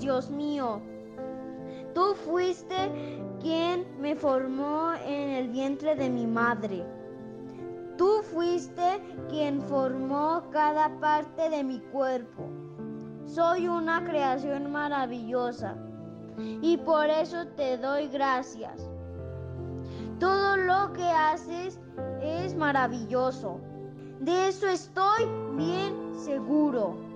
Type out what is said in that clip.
Dios mío. Tú fuiste quien me formó en el vientre de mi madre. Tú fuiste quien formó cada parte de mi cuerpo. Soy una creación maravillosa y por eso te doy gracias. Todo lo que haces es maravilloso. De eso estoy bien seguro.